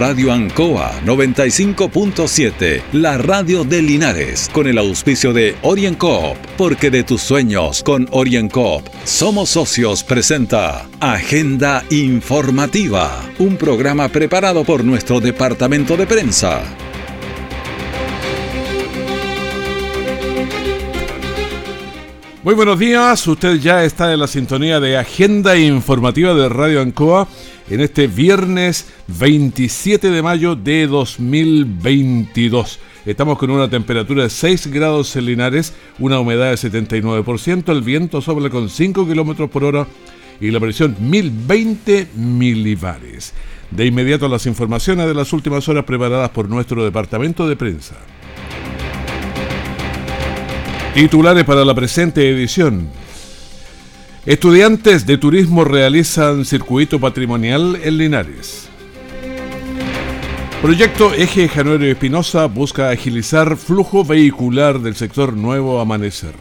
Radio Ancoa 95.7, la radio de Linares, con el auspicio de OrienCoop, porque de tus sueños con OrienCoop somos socios presenta Agenda Informativa, un programa preparado por nuestro departamento de prensa. Muy buenos días, usted ya está en la sintonía de Agenda Informativa de Radio Ancoa en este viernes 27 de mayo de 2022. Estamos con una temperatura de 6 grados en Linares, una humedad de 79%, el viento sopla con 5 kilómetros por hora y la presión 1020 milibares. De inmediato las informaciones de las últimas horas preparadas por nuestro departamento de prensa. Titulares para la presente edición. Estudiantes de turismo realizan circuito patrimonial en Linares. Proyecto Eje Januario Espinosa busca agilizar flujo vehicular del sector Nuevo Amanecer.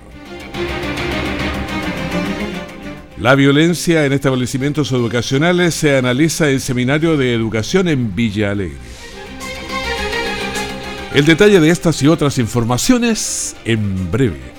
La violencia en establecimientos educacionales se analiza en seminario de educación en Villa Alegre. El detalle de estas y otras informaciones en breve.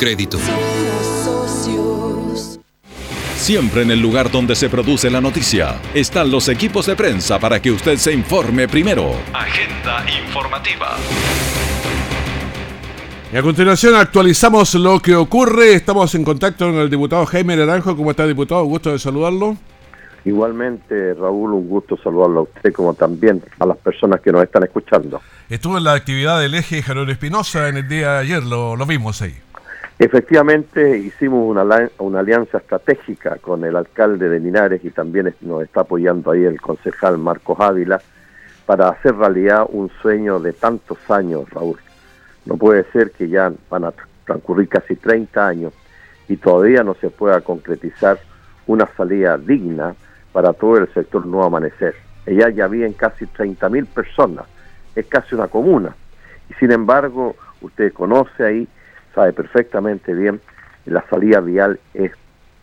Crédito. Siempre en el lugar donde se produce la noticia están los equipos de prensa para que usted se informe primero. Agenda informativa. Y a continuación actualizamos lo que ocurre. Estamos en contacto con el diputado Jaime Naranjo. ¿Cómo está, diputado? Gusto de saludarlo. Igualmente, Raúl, un gusto saludarlo a usted como también a las personas que nos están escuchando. Estuvo en la actividad del eje Javier Espinosa en el día de ayer, lo, lo vimos ahí. Efectivamente, hicimos una, una alianza estratégica con el alcalde de Linares y también nos está apoyando ahí el concejal Marcos Ávila para hacer realidad un sueño de tantos años, Raúl. No puede ser que ya van a transcurrir casi 30 años y todavía no se pueda concretizar una salida digna para todo el sector no Amanecer. Ella ya viven casi 30.000 personas, es casi una comuna. Y sin embargo, usted conoce ahí, sabe perfectamente bien, la salida vial es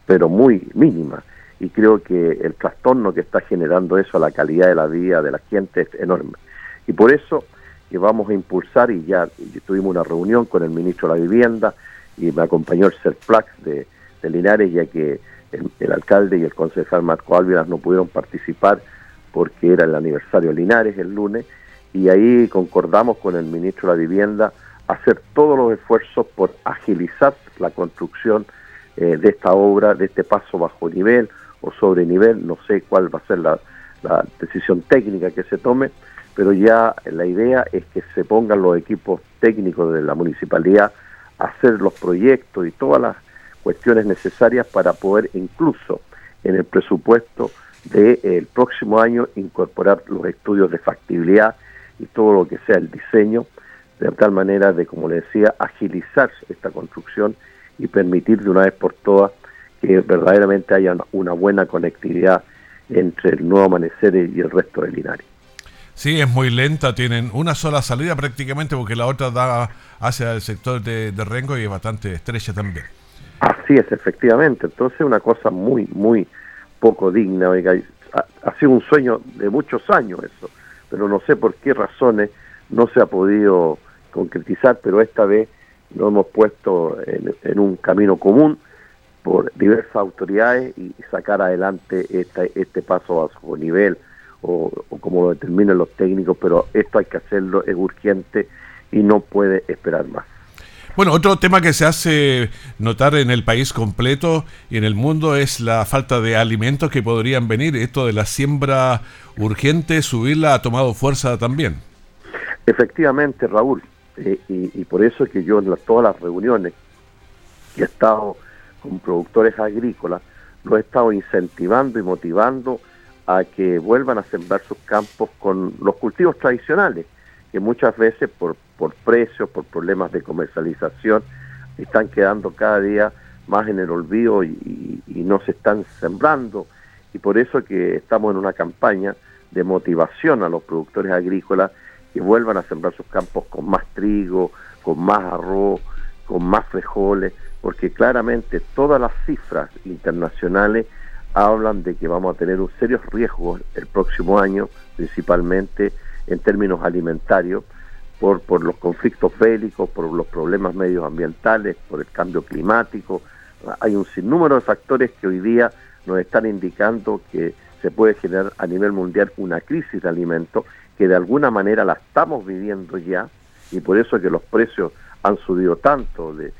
pero muy mínima. Y creo que el trastorno que está generando eso a la calidad de la vida de la gente es enorme. Y por eso que vamos a impulsar, y ya tuvimos una reunión con el ministro de la Vivienda, y me acompañó el CERPLAX de, de Linares, ya que el, alcalde y el concejal Marco Álvarez no pudieron participar porque era el aniversario de Linares el lunes y ahí concordamos con el ministro de la Vivienda hacer todos los esfuerzos por agilizar la construcción eh, de esta obra, de este paso bajo nivel o sobre nivel, no sé cuál va a ser la, la decisión técnica que se tome, pero ya la idea es que se pongan los equipos técnicos de la municipalidad a hacer los proyectos y todas las cuestiones necesarias para poder incluso en el presupuesto del próximo año incorporar los estudios de factibilidad y todo lo que sea el diseño, de tal manera de, como le decía, agilizar esta construcción y permitir de una vez por todas que verdaderamente haya una buena conectividad entre el nuevo amanecer y el resto del Linares. Sí, es muy lenta, tienen una sola salida prácticamente porque la otra da hacia el sector de, de Rengo y es bastante estrecha también. Así es, efectivamente. Entonces, una cosa muy, muy poco digna. Oiga, ha, sido un sueño de muchos años eso, pero no sé por qué razones no se ha podido concretizar, pero esta vez lo hemos puesto en, un camino común por diversas autoridades y sacar adelante este, este paso a su nivel o, o como lo determinen los técnicos, pero esto hay que hacerlo, es urgente y no puede esperar más. Bueno, otro tema que se hace notar en el país completo y en el mundo es la falta de alimentos que podrían venir. Esto de la siembra urgente, subirla ha tomado fuerza también. Efectivamente, Raúl, eh, y, por eso es que yo en todas las reuniones que he estado con productores agrícolas, lo he estado incentivando y motivando a que vuelvan a sembrar sus campos con los cultivos tradicionales, que muchas veces por, por precios, por problemas de comercialización, están quedando cada día más en el olvido y, y, no se están sembrando. Y por eso que estamos en una campaña de motivación a los productores agrícolas que vuelvan a sembrar sus campos con más trigo, con más arroz, con más frijoles, porque claramente todas las cifras internacionales hablan de que vamos a tener un serio riesgo el próximo año, principalmente en términos alimentarios, por, por los conflictos bélicos, por los problemas medioambientales, por el cambio climático. Hay un sinnúmero de factores que hoy día nos están indicando que se puede generar a nivel mundial una crisis de alimentos que de alguna manera la estamos viviendo ya y por eso que los precios han subido tanto de,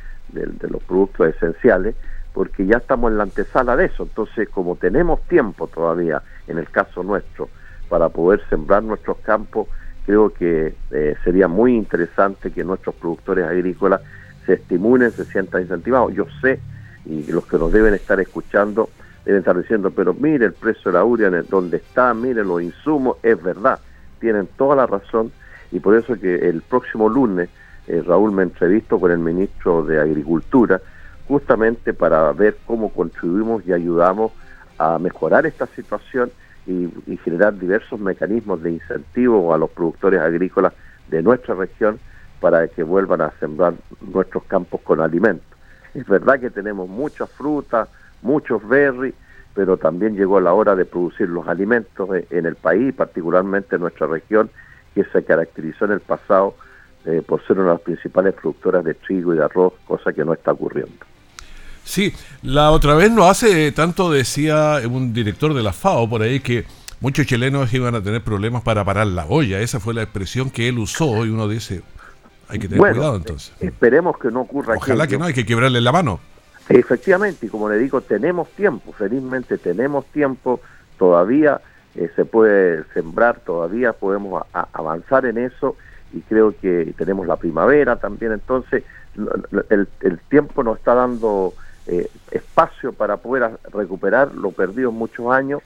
los productos esenciales porque ya estamos en la antesala de eso. Entonces, como tenemos tiempo todavía, en el caso nuestro, para poder sembrar nuestros campos, creo que eh, sería muy interesante que nuestros productores agrícolas se estimulen, se sientan incentivados. Yo sé, y los que nos deben estar escuchando, deben estar diciendo, pero mire el precio de la uria, donde está, mire los insumos, es verdad, tienen toda la razón, y por eso que el próximo lunes eh, Raúl me entrevistó con el ministro de Agricultura, justamente para ver cómo contribuimos y ayudamos a mejorar esta situación y, generar diversos mecanismos de incentivo a los productores agrícolas de nuestra región para que vuelvan a sembrar nuestros campos con alimentos. Es verdad que tenemos muchas frutas, muchos berries, pero también llegó la hora de producir los alimentos en el país, particularmente en nuestra región, que se caracterizó en el pasado eh, por ser una de las principales productoras de trigo y de arroz, cosa que no está ocurriendo. Sí, la otra vez no hace tanto decía un director de la FAO por ahí que muchos chilenos iban a tener problemas para parar la olla. Esa fue la expresión que él usó y uno dice, hay que tener cuidado entonces. Esperemos que no ocurra. Ojalá que no, hay que quebrarle la mano. Efectivamente, y como le digo, tenemos tiempo, felizmente tenemos tiempo, todavía eh, se puede sembrar, todavía podemos avanzar en eso y creo que tenemos la primavera también, entonces el, tiempo nos está dando eh, espacio para poder recuperar lo perdido en muchos años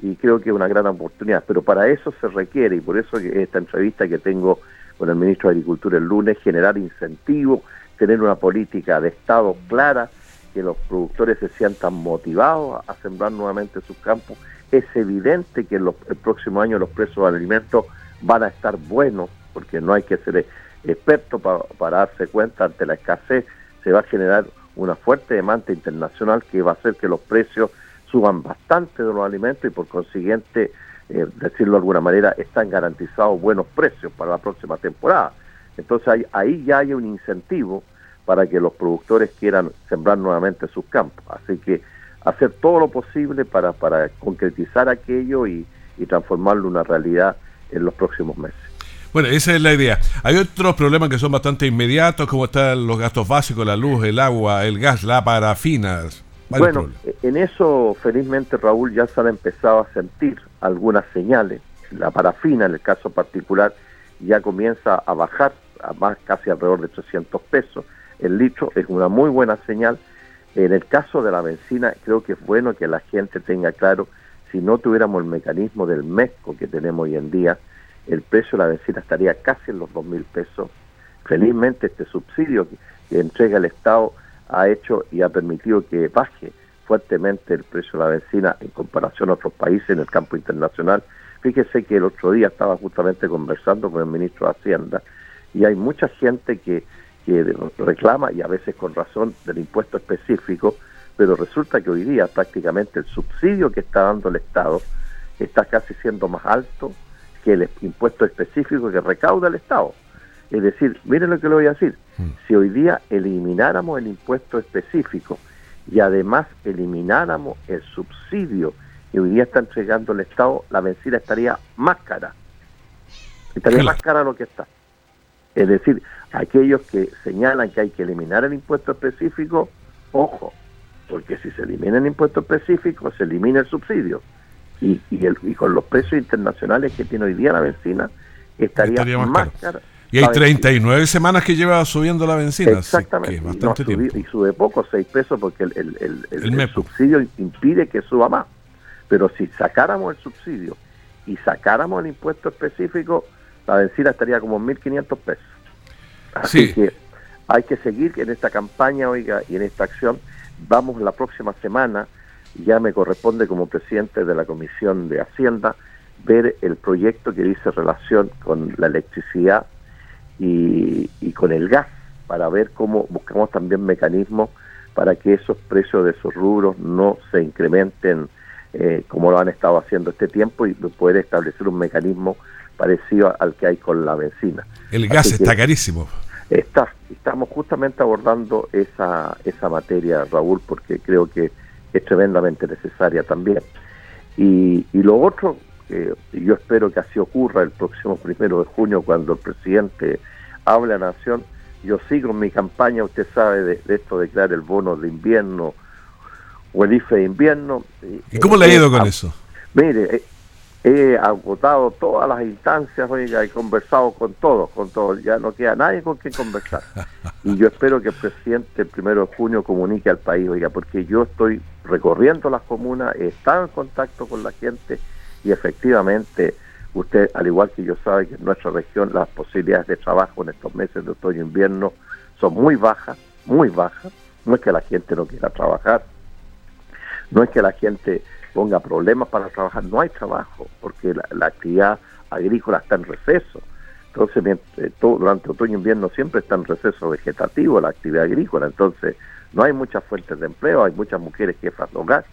y creo que es una gran oportunidad. Pero para eso se requiere, y por eso esta entrevista que tengo con el ministro de Agricultura el lunes, generar incentivos, tener una política de Estado clara, que los productores se sientan motivados a, sembrar nuevamente sus campos. Es evidente que los, el próximo año los precios de alimentos van a estar buenos, porque no hay que ser experto para darse cuenta ante la escasez, se va a generar una fuerte demanda internacional que va a hacer que los precios suban bastante de los alimentos y por consiguiente, eh, decirlo de alguna manera, están garantizados buenos precios para la próxima temporada. Entonces ahí, ahí ya hay un incentivo para que los productores quieran sembrar nuevamente sus campos. Así que hacer todo lo posible para, para concretizar aquello y, y transformarlo en una realidad en los próximos meses. Bueno, esa es la idea. Hay otros problemas que son bastante inmediatos, como están los gastos básicos, la luz, el agua, el gas, la parafina. Bueno, en eso felizmente Raúl ya se han empezado a sentir algunas señales. La parafina, en el caso particular, ya comienza a bajar a más casi alrededor de 300 pesos el litro. Es una muy buena señal. En el caso de la benzina, creo que es bueno que la gente tenga claro, si no tuviéramos el mecanismo del MESCO que tenemos hoy en día, el precio de la benzina estaría casi en los dos mil pesos. Felizmente este subsidio que, entrega el Estado ha hecho y ha permitido que baje fuertemente el precio de la benzina en comparación a otros países en el campo internacional. Fíjese que el otro día estaba justamente conversando con el ministro de Hacienda y hay mucha gente que, que reclama, y a veces con razón, del impuesto específico, pero resulta que hoy día prácticamente el subsidio que está dando el Estado está casi siendo más alto que el impuesto específico que recauda el Estado. Es decir, miren lo que le voy a decir, mm. si hoy día elimináramos el impuesto específico y además elimináramos el subsidio que hoy día está entregando el Estado, la benzina estaría más cara. Estaría más cara lo que está. Es decir, aquellos que señalan que hay que eliminar el impuesto específico, ojo, porque si se elimina el impuesto específico, se elimina el subsidio y, y, con los precios internacionales que tiene hoy día la benzina, estaría, más, cara. Y hay 39 semanas que lleva subiendo la benzina. Exactamente. y, sube poco, 6 pesos, porque el, el, el, subsidio impide que suba más. Pero si sacáramos el subsidio y sacáramos el impuesto específico, la benzina estaría como 1.500 pesos. Así que hay que seguir en esta campaña, oiga, y en esta acción. Vamos la próxima semana, ya me corresponde como presidente de la Comisión de Hacienda, ver el proyecto que dice relación con la electricidad y, con el gas, para ver cómo buscamos también mecanismos para que esos precios de esos rubros no se incrementen eh, como lo han estado haciendo este tiempo y poder establecer un mecanismo parecido al que hay con la benzina. El gas está carísimo. Está, estamos justamente abordando esa, esa materia, Raúl, porque creo que es tremendamente necesaria también. Y, y lo otro, que yo espero que así ocurra el próximo primero de junio, cuando el presidente hable a la Nación, yo sigo en mi campaña, usted sabe, de, esto de crear el bono de invierno o el IFE de invierno. ¿Y cómo le ha ido con eh, eso? Mire, eh, he agotado todas las instancias, oiga, he conversado con todos, con todos, ya no queda nadie con quien conversar. Y yo espero que el presidente el primero de junio comunique al país, oiga, porque yo estoy recorriendo las comunas, he estado en contacto con la gente y efectivamente usted, al igual que yo, sabe que en nuestra región las posibilidades de trabajo en estos meses de otoño e invierno son muy bajas, muy bajas. No es que la gente no quiera trabajar, no es que la gente ponga problemas para trabajar, no hay trabajo, porque la, actividad agrícola está en receso. Entonces, eh, todo, durante otoño e invierno siempre está en receso vegetativo la actividad agrícola. Entonces, no hay muchas fuentes de empleo, hay muchas mujeres jefas de hogar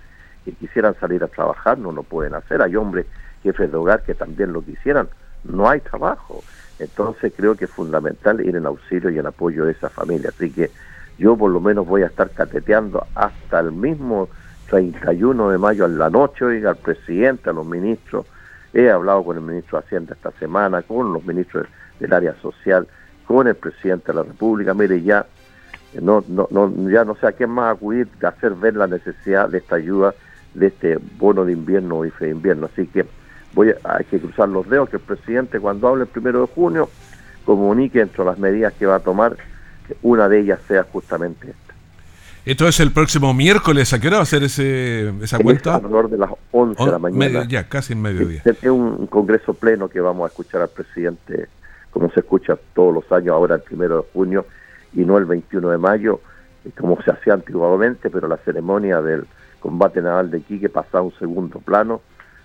que quisieran salir a trabajar, no lo pueden hacer. Hay hombres jefes de hogar que también lo quisieran, no hay trabajo. Entonces, creo que es fundamental ir en auxilio y en apoyo de esa familia. Así que yo por lo menos voy a estar cateteando hasta el mismo 31 de mayo a la noche, oiga, al presidente, a los ministros. He hablado con el ministro de Hacienda esta semana, con los ministros del área social, con el presidente de la República. Mire, ya no, no, no, ya no sé a quién más acudir hacer ver la necesidad de esta ayuda, de este bono de invierno IFE de invierno. Así que voy a, hay que cruzar los dedos que el presidente cuando hable el primero de junio comunique entre las medidas que va a tomar, que una de ellas sea justamente. Esto es el próximo miércoles. ¿A qué hora va a ser ese, esa cuenta? Alrededor de las 11 de la mañana. ya, casi en mediodía. Es un congreso pleno que vamos a escuchar al presidente, como se escucha todos los años, ahora el primero de junio y no el 21 de mayo, como se hacía antiguamente, pero la ceremonia del combate naval de Quique pasaba a un segundo plano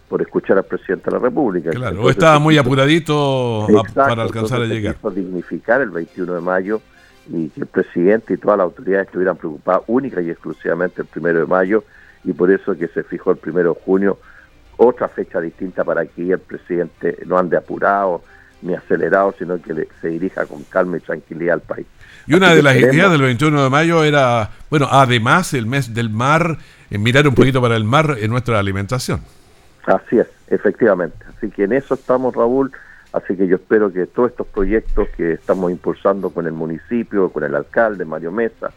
por escuchar al presidente de la República. Claro, o estaba muy apuradito para alcanzar a llegar. dignificar el 21 de mayo y que el presidente y todas las autoridades estuvieran preocupadas única y exclusivamente el primero de mayo y por eso que se fijó el primero de junio otra fecha distinta para que el presidente no ande apurado ni acelerado, sino que se dirija con calma y tranquilidad al país. Y una de las ideas del 21 de mayo era, bueno, además el mes del mar, eh, mirar un poquito para el mar en nuestra alimentación. Así es, efectivamente. Así que en eso estamos, Raúl. Así que yo espero que todos estos proyectos que estamos impulsando con el municipio, con el alcalde, Mario Mesa,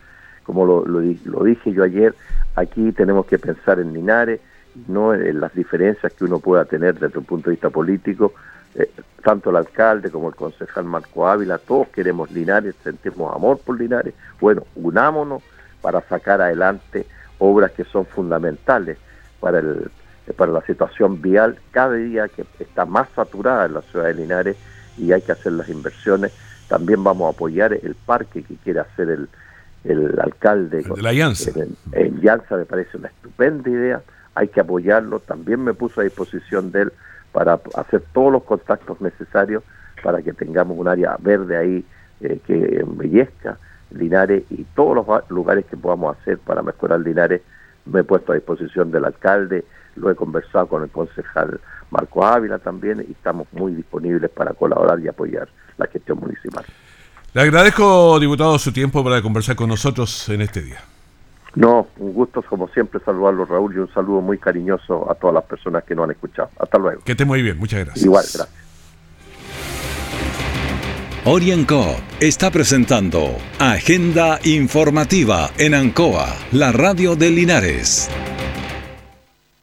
como lo, lo, dije yo ayer, aquí tenemos que pensar en Linares, no en las diferencias que uno pueda tener desde un punto de vista político. Eh, tanto el alcalde como el concejal Marco Ávila, todos queremos Linares, sentimos amor por Linares. Bueno, unámonos para sacar adelante obras que son fundamentales para el para la situación vial cada día que está más saturada en la ciudad de Linares y hay que hacer las inversiones. También vamos a apoyar el parque que quiere hacer el, el alcalde. de la Llanza. En, Llanza me parece una estupenda idea, hay que apoyarlo. También me puso a disposición de él para hacer todos los contactos necesarios para que tengamos un área verde ahí eh, que embellezca Linares y todos los lugares que podamos hacer para mejorar Linares. Me he puesto a disposición del alcalde lo he conversado con el concejal Marco Ávila también y estamos muy disponibles para colaborar y apoyar la gestión municipal. Le agradezco, diputado, su tiempo para conversar con nosotros en este día. No, un gusto como siempre saludarlo Raúl y un saludo muy cariñoso a todas las personas que nos han escuchado. Hasta luego. Que esté muy bien, muchas gracias. Igual, gracias. Orienco está presentando Agenda Informativa en Ancoa, la radio de Linares.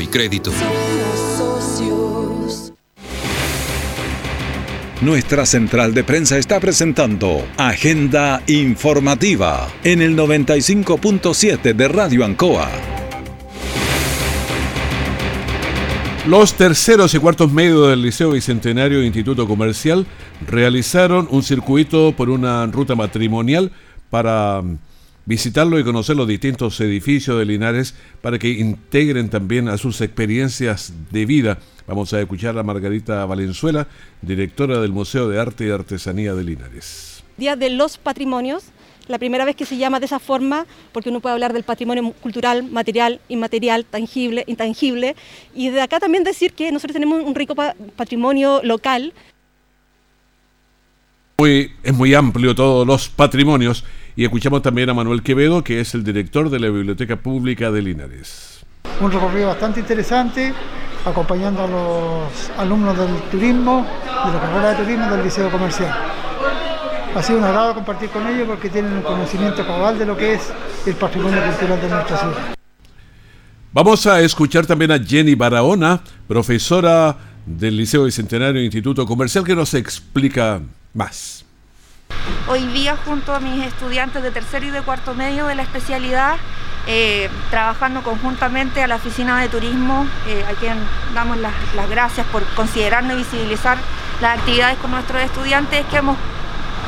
y crédito. Nuestra central de prensa está presentando Agenda Informativa en el 95.7 de Radio Ancoa. Los terceros y cuartos medios del Liceo Bicentenario Instituto Comercial realizaron un circuito por una ruta matrimonial para visitarlo y conocer los distintos edificios de Linares para que integren también a sus experiencias de vida. Vamos a escuchar a Margarita Valenzuela, directora del Museo de Arte y Artesanía de Linares. Día de los Patrimonios, la primera vez que se llama de esa forma, porque uno puede hablar del patrimonio cultural, material, inmaterial, tangible, intangible, y de acá también decir que nosotros tenemos un rico patrimonio local. es muy amplio todos los patrimonios y escuchamos también a Manuel Quevedo, que es el director de la Biblioteca Pública de Linares. Un recorrido bastante interesante, acompañando a los alumnos del turismo, de la carrera de turismo del Liceo Comercial. Ha sido un agrado compartir con ellos porque tienen un conocimiento cabal de lo que es el patrimonio cultural de nuestra ciudad. Vamos a escuchar también a Jenny Barahona, profesora del Liceo Bicentenario Instituto Comercial, que nos explica más. Hoy día junto a mis estudiantes de tercer y de cuarto medio de la especialidad, eh, trabajando conjuntamente a la Oficina de Turismo, eh, a quien damos las, gracias por considerarnos y visibilizar las actividades con nuestros estudiantes que hemos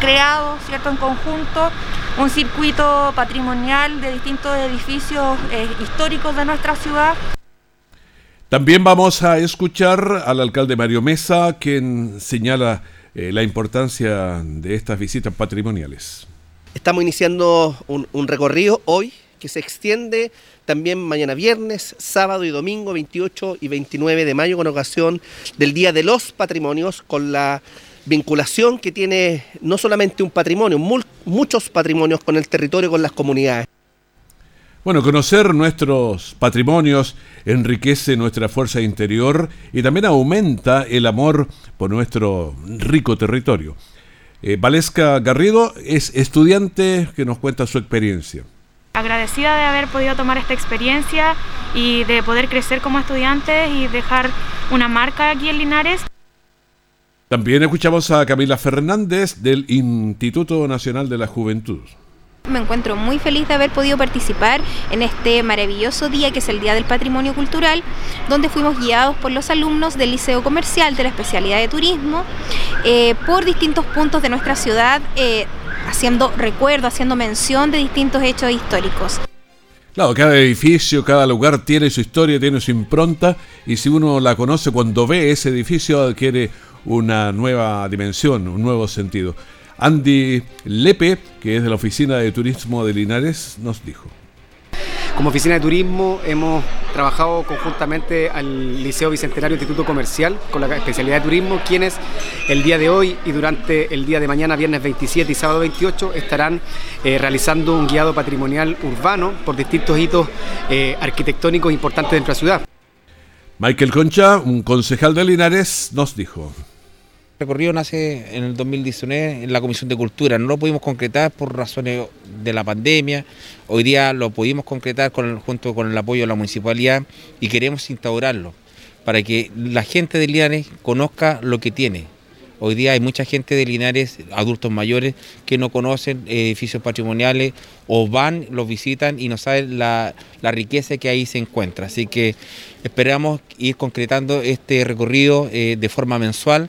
creado ¿cierto? en conjunto un circuito patrimonial de distintos edificios eh, históricos de nuestra ciudad. También vamos a escuchar al alcalde Mario Mesa, quien señala eh, la importancia de estas visitas patrimoniales. Estamos iniciando un, recorrido hoy que se extiende también mañana viernes, sábado y domingo 28 y 29 de mayo con ocasión del Día de los Patrimonios con la vinculación que tiene no solamente un patrimonio, muchos patrimonios con el territorio, con las comunidades. Bueno, conocer nuestros patrimonios enriquece nuestra fuerza interior y también aumenta el amor por nuestro rico territorio. Eh, Valesca Garrido es estudiante que nos cuenta su experiencia. Agradecida de haber podido tomar esta experiencia y de poder crecer como estudiante y dejar una marca aquí en Linares. También escuchamos a Camila Fernández del Instituto Nacional de la Juventud. Me encuentro muy feliz de haber podido participar en este maravilloso día que es el Día del Patrimonio Cultural, donde fuimos guiados por los alumnos del Liceo Comercial de la especialidad de turismo eh, por distintos puntos de nuestra ciudad, eh, haciendo recuerdo, haciendo mención de distintos hechos históricos. Claro, cada edificio, cada lugar tiene su historia, tiene su impronta y si uno la conoce cuando ve ese edificio adquiere una nueva dimensión, un nuevo sentido. Andy Lepe, que es de la Oficina de Turismo de Linares, nos dijo. Como oficina de turismo hemos trabajado conjuntamente al Liceo Bicentenario Instituto Comercial con la especialidad de turismo, quienes el día de hoy y durante el día de mañana, viernes 27 y sábado 28, estarán eh, realizando un guiado patrimonial urbano por distintos hitos eh, arquitectónicos importantes de nuestra ciudad. Michael Concha, un concejal de Linares, nos dijo recorrido nace en el 2019 en la Comisión de Cultura. No lo pudimos concretar por razones de la pandemia. Hoy día lo pudimos concretar con junto con el apoyo de la municipalidad y queremos instaurarlo para que la gente de Linares conozca lo que tiene. Hoy día hay mucha gente de Linares, adultos mayores, que no conocen edificios patrimoniales o van, los visitan y no saben la, riqueza que ahí se encuentra. Así que esperamos ir concretando este recorrido eh, de forma mensual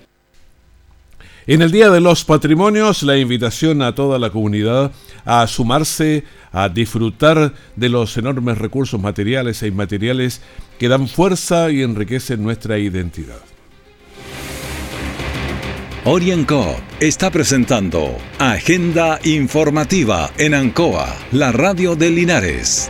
en el Día de los Patrimonios, la invitación a toda la comunidad a sumarse, a disfrutar de los enormes recursos materiales e inmateriales que dan fuerza y enriquecen nuestra identidad. Orienco está presentando Agenda Informativa en Ancoa, la radio de Linares.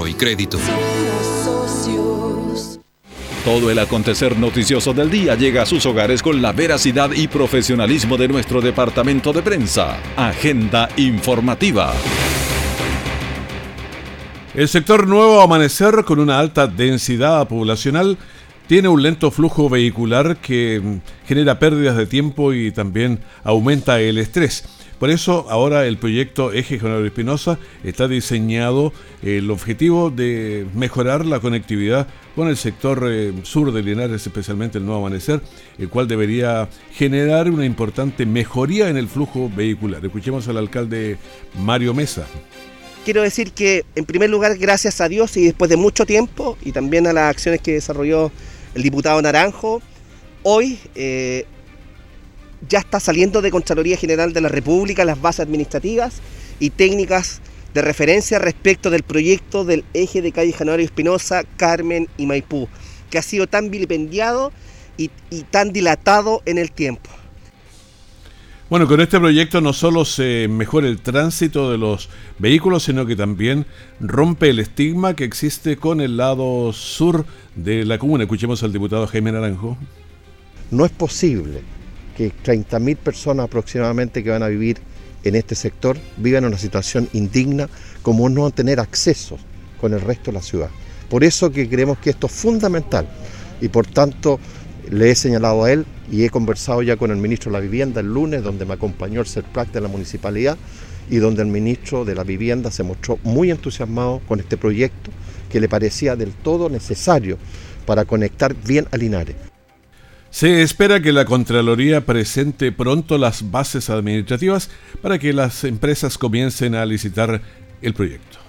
y crédito. Todo el acontecer noticioso del día llega a sus hogares con la veracidad y profesionalismo de nuestro departamento de prensa. Agenda informativa. El sector Nuevo Amanecer, con una alta densidad poblacional, tiene un lento flujo vehicular que mm, genera pérdidas de tiempo y también aumenta el estrés. Por eso ahora el proyecto Eje General Espinosa está diseñado el objetivo de mejorar la conectividad con el sector eh, sur de Linares, especialmente el Nuevo Amanecer, el cual debería generar una importante mejoría en el flujo vehicular. Escuchemos al alcalde Mario Mesa. Quiero decir que, en primer lugar, gracias a Dios y después de mucho tiempo, y también a las acciones que desarrolló el diputado Naranjo, hoy eh, ya está saliendo de Contraloría General de la República las bases administrativas y técnicas de referencia respecto del proyecto del eje de calle Januario Espinosa, Carmen y Maipú, que ha sido tan vilipendiado y, y tan dilatado en el tiempo. Bueno, con este proyecto no solo se mejora el tránsito de los vehículos, sino que también rompe el estigma que existe con el lado sur de la comuna. Escuchemos al diputado Jaime Naranjo. No es posible que 30.000 personas aproximadamente que van a vivir en este sector vivan en una situación indigna como no tener acceso con el resto de la ciudad. Por eso que creemos que esto es fundamental y por tanto le he señalado a él y he conversado ya con el ministro de la Vivienda el lunes, donde me acompañó el CERPLAC de la municipalidad y donde el ministro de la Vivienda se mostró muy entusiasmado con este proyecto que le parecía del todo necesario para conectar bien a Linares. Se espera que la Contraloría presente pronto las bases administrativas para que las empresas comiencen a licitar el proyecto.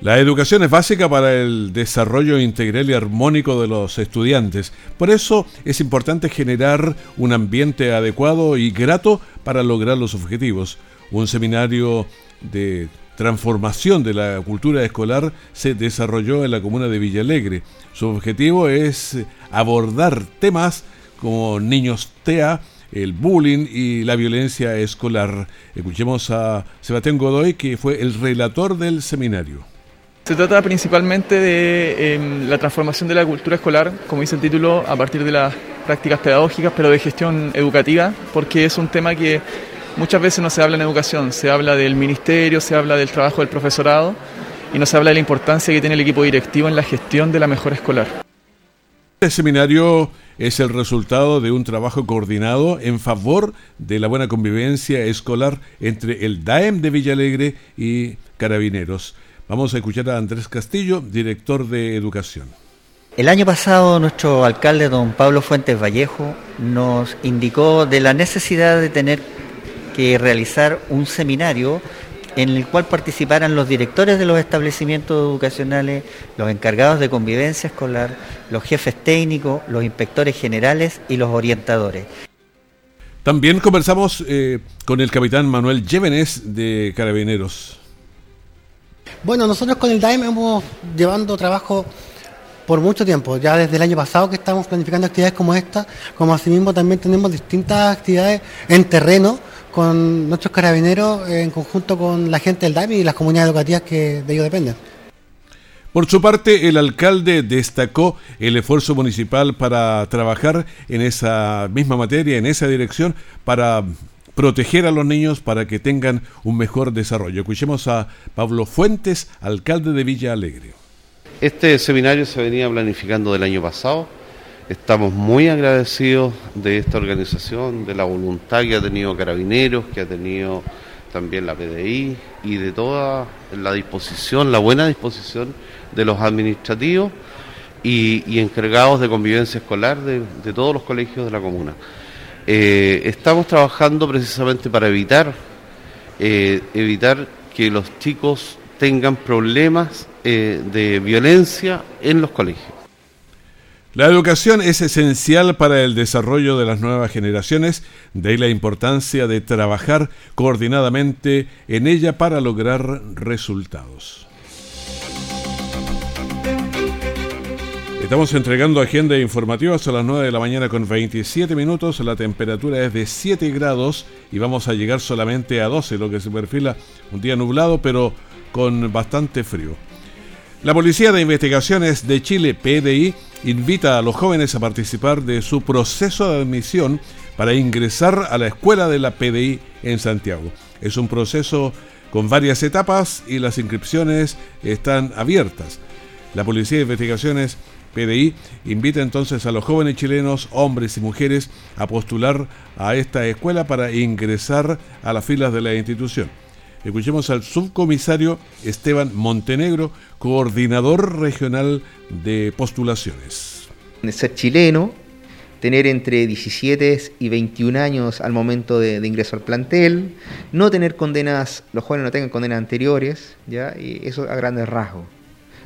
La educación es básica para el desarrollo integral y armónico de los estudiantes. Por eso es importante generar un ambiente adecuado y grato para lograr los objetivos. Un seminario de transformación de la cultura escolar se desarrolló en la comuna de Villalegre. Su objetivo es abordar temas como niños TEA, el bullying y la violencia escolar. Escuchemos a Sebastián Godoy, que fue el relator del seminario. Se trata principalmente de em, la transformación de la cultura escolar, como dice el título, a partir de las prácticas pedagógicas, pero de gestión educativa, porque es un tema que Muchas veces no se habla en educación, se habla del ministerio, se habla del trabajo del profesorado y no se habla de la importancia que tiene el equipo directivo en la gestión de la mejora escolar. Este seminario es el resultado de un trabajo coordinado en favor de la buena convivencia escolar entre el DAEM de Villalegre y Carabineros. Vamos a escuchar a Andrés Castillo, director de Educación. El año pasado nuestro alcalde, don Pablo Fuentes Vallejo, nos indicó de la necesidad de tener que realizar un seminario en el cual participaran los directores de los establecimientos educacionales, los encargados de convivencia escolar, los jefes técnicos, los inspectores generales y los orientadores. También conversamos eh, con el capitán Manuel Llévenes de Carabineros. Bueno, nosotros con el DAEM hemos llevando trabajo por mucho tiempo, ya desde el año pasado que estamos planificando actividades como esta, como asimismo también tenemos distintas actividades en terreno con nuestros carabineros en conjunto con la gente del DAMI y las comunidades educativas que de ellos dependen. Por su parte, el alcalde destacó el esfuerzo municipal para trabajar en esa misma materia, en esa dirección, para proteger a los niños para que tengan un mejor desarrollo. Escuchemos a Pablo Fuentes, alcalde de Villa Alegre. Este seminario se venía planificando del año pasado Estamos muy agradecidos de esta organización, de la voluntad que ha tenido Carabineros, que ha tenido también la PDI y de toda la disposición, la buena disposición de los administrativos y, encargados de convivencia escolar de, todos los colegios de la comuna. Eh, estamos trabajando precisamente para evitar, eh, evitar que los chicos tengan problemas eh, de violencia en los colegios. La educación es esencial para el desarrollo de las nuevas generaciones, de ahí la importancia de trabajar coordinadamente en ella para lograr resultados. Estamos entregando agenda informativa a las 9 de la mañana con 27 minutos. La temperatura es de 7 grados y vamos a llegar solamente a 12, lo que se perfila un día nublado, pero con bastante frío. La Policía de Investigaciones de Chile, PDI, invita a los jóvenes a participar de su proceso de admisión para ingresar a la escuela de la PDI en Santiago. Es un proceso con varias etapas y las inscripciones están abiertas. La Policía de Investigaciones PDI invita entonces a los jóvenes chilenos, hombres y mujeres, a postular a esta escuela para ingresar a las filas de la institución. Escuchemos al subcomisario Esteban Montenegro, coordinador regional de postulaciones. Ser chileno, tener entre 17 y 21 años al momento de, ingreso al plantel, no tener condenas, los jóvenes no tengan condenas anteriores, ¿ya? y eso a grandes rasgos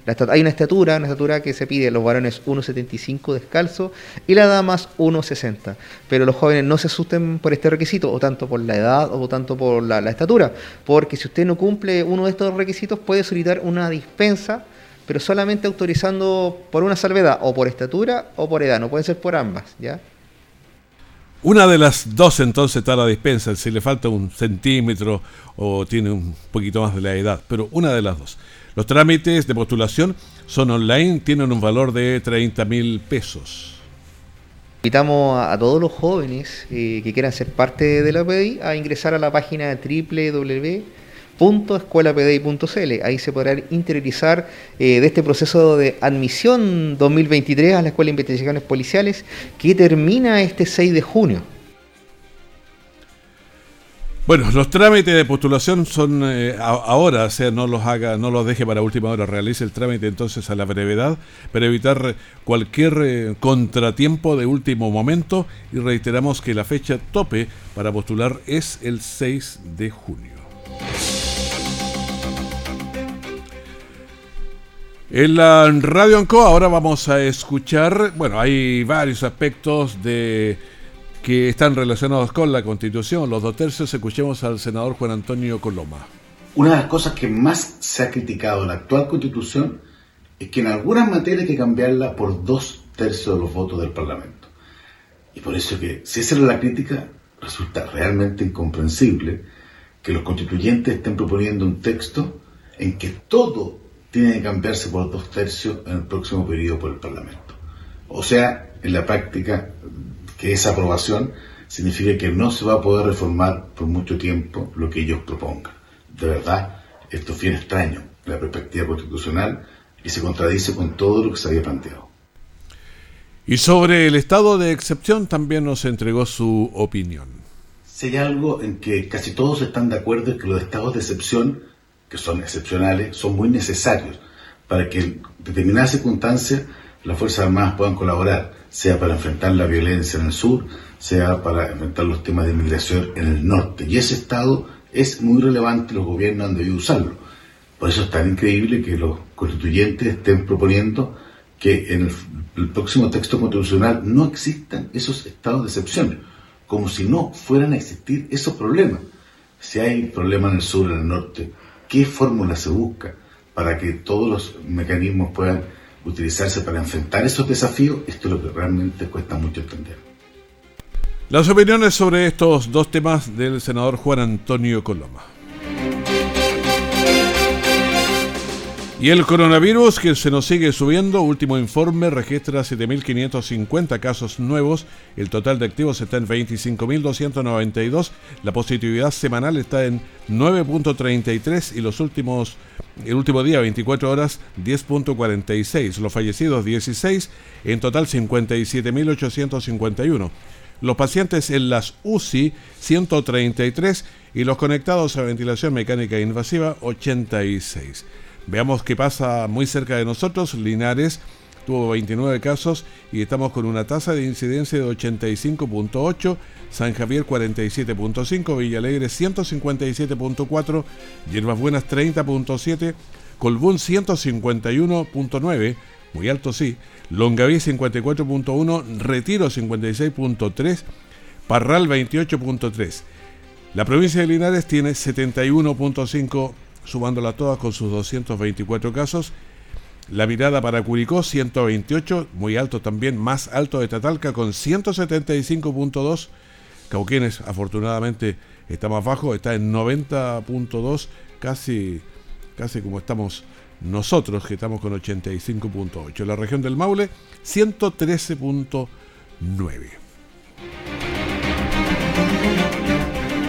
hay una estatura, una estatura que se pide los varones 1,75 descalzo y las damas 1,60. Pero los jóvenes no se asusten por este requisito, o tanto por la edad o tanto por la, estatura, porque si usted no cumple uno de estos requisitos puede solicitar una dispensa, pero solamente autorizando por una salvedad, o por estatura o por edad, no puede ser por ambas, ¿ya? Una de las dos entonces está la dispensa, si le falta un centímetro o tiene un poquito más de la edad, pero una de las dos. Los trámites de postulación son online, tienen un valor de 30 mil pesos. Invitamos a, todos los jóvenes eh, que quieran ser parte de la PDI a ingresar a la página www.escuelapdi.cl. Ahí se podrán interiorizar eh, de este proceso de admisión 2023 a la Escuela de Investigaciones Policiales que termina este 6 de junio. Bueno, los trámites de postulación son eh, ahora, o sea, no los haga, no los deje para última hora, realice el trámite entonces a la brevedad para evitar cualquier eh, contratiempo de último momento y reiteramos que la fecha tope para postular es el 6 de junio. En la Radio Anco ahora vamos a escuchar, bueno, hay varios aspectos de que están relacionados con la Constitución. Los dos tercios, escuchemos al senador Juan Antonio Coloma. Una de las cosas que más se ha criticado en la actual Constitución es que en algunas materias hay que cambiarla por dos tercios de los votos del Parlamento. Y por eso que, si esa es la crítica, resulta realmente incomprensible que los constituyentes estén proponiendo un texto en que todo tiene que cambiarse por dos tercios en el próximo periodo por el Parlamento. O sea, en la práctica, que esa aprobación significa que no se va a poder reformar por mucho tiempo lo que ellos propongan. De verdad, esto es bien extraño, la perspectiva constitucional, y se contradice con todo lo que se había planteado. Y sobre el estado de excepción también nos entregó su opinión. Si hay algo en que casi todos están de acuerdo es que los estados de excepción, que son excepcionales, son muy necesarios para que en determinadas circunstancias las Fuerzas Armadas puedan colaborar sea para enfrentar la violencia en el sur, sea para enfrentar los temas de inmigración en el norte. Y ese Estado es muy relevante, los gobiernos han debido usarlo. Por eso es tan increíble que los constituyentes estén proponiendo que en el, próximo texto constitucional no existan esos estados de excepción, como si no fueran a existir esos problemas. Si hay problemas en el sur, en el norte, ¿qué fórmula se busca para que todos los mecanismos puedan utilizarse para enfrentar esos desafíos, esto es lo que realmente cuesta mucho entender. Las opiniones sobre estos dos temas del senador Juan Antonio Coloma. Y el coronavirus que se nos sigue subiendo, último informe registra 7.550 casos nuevos, el total de activos está en 25.292, la positividad semanal está en 9.33 y los últimos, el último día 24 horas 10.46, los fallecidos 16, en total 57.851. Los pacientes en las UCI 133 y los conectados a ventilación mecánica invasiva 86. Veamos qué pasa muy cerca de nosotros. Linares tuvo 29 casos y estamos con una tasa de incidencia de 85.8, San Javier 47.5, Villa Alegre 157.4, Hierbas Buenas 30.7, Colbún 151.9, muy alto sí, Longaví 54.1, Retiro 56.3, Parral 28.3. La provincia de Linares tiene 71.5, sumándola todas con sus 224 casos. La mirada para Curicó 128, muy alto también, más alto de Tatalca con 175.2. Cauquenes afortunadamente está más bajo, está en 90.2, casi, casi como estamos nosotros, que estamos con 85.8. La región del Maule 113.9.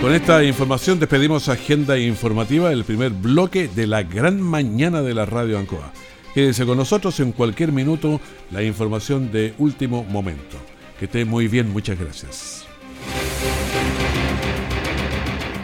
Con esta información despedimos Agenda Informativa, el primer bloque de la gran mañana de la Radio Ancoa. Quédese con nosotros en cualquier minuto la información de último momento. Que esté muy bien, muchas gracias.